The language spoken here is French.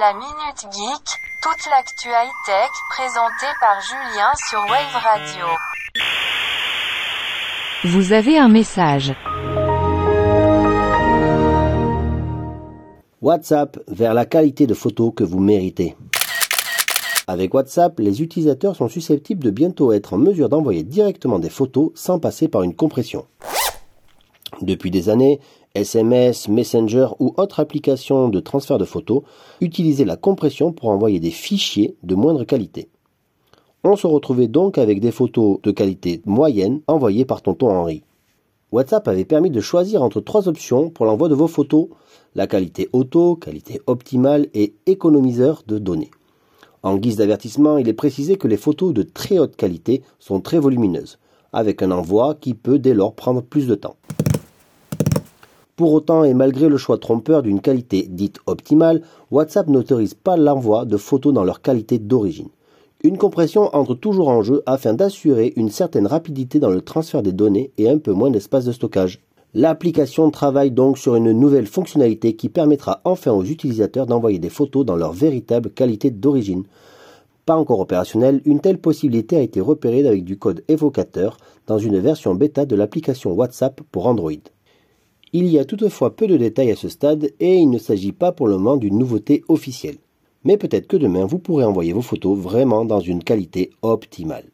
La Minute Geek, toute l'actu high-tech présentée par Julien sur Wave Radio. Vous avez un message. WhatsApp vers la qualité de photos que vous méritez. Avec WhatsApp, les utilisateurs sont susceptibles de bientôt être en mesure d'envoyer directement des photos sans passer par une compression. Depuis des années, SMS, Messenger ou autres applications de transfert de photos utilisaient la compression pour envoyer des fichiers de moindre qualité. On se retrouvait donc avec des photos de qualité moyenne envoyées par tonton Henri. WhatsApp avait permis de choisir entre trois options pour l'envoi de vos photos, la qualité auto, qualité optimale et économiseur de données. En guise d'avertissement, il est précisé que les photos de très haute qualité sont très volumineuses, avec un envoi qui peut dès lors prendre plus de temps. Pour autant, et malgré le choix trompeur d'une qualité dite optimale, WhatsApp n'autorise pas l'envoi de photos dans leur qualité d'origine. Une compression entre toujours en jeu afin d'assurer une certaine rapidité dans le transfert des données et un peu moins d'espace de stockage. L'application travaille donc sur une nouvelle fonctionnalité qui permettra enfin aux utilisateurs d'envoyer des photos dans leur véritable qualité d'origine. Pas encore opérationnelle, une telle possibilité a été repérée avec du code évocateur dans une version bêta de l'application WhatsApp pour Android. Il y a toutefois peu de détails à ce stade et il ne s'agit pas pour le moment d'une nouveauté officielle. Mais peut-être que demain vous pourrez envoyer vos photos vraiment dans une qualité optimale.